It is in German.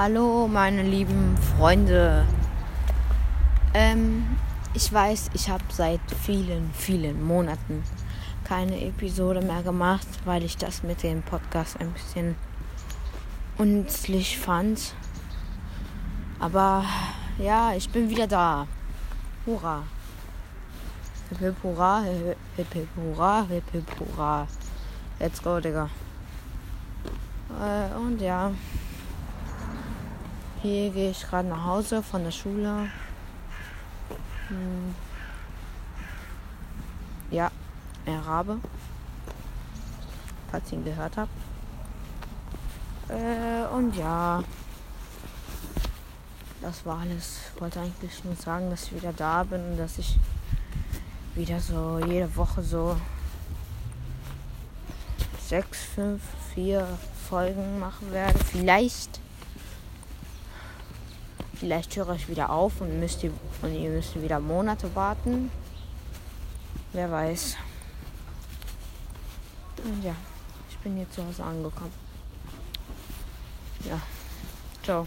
Hallo, meine lieben Freunde. Ähm, ich weiß, ich habe seit vielen, vielen Monaten keine Episode mehr gemacht, weil ich das mit dem Podcast ein bisschen unnützlich fand. Aber ja, ich bin wieder da. Hurra. Hip hip hurra, hip hip hurra, hip hip hurra. Let's go, Digga. Äh, und ja. Hier gehe ich gerade nach Hause von der Schule. Hm. Ja, ein Rabe. Falls ihr ihn gehört habt. Äh, und ja. Das war alles. Ich wollte eigentlich nur sagen, dass ich wieder da bin und dass ich wieder so jede Woche so sechs, fünf, vier Folgen machen werde. Vielleicht Vielleicht höre ich wieder auf und, müsst ihr, und ihr müsst wieder Monate warten. Wer weiß. Und ja, ich bin jetzt zu Hause angekommen. Ja. Ciao.